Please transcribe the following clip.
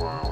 Wow.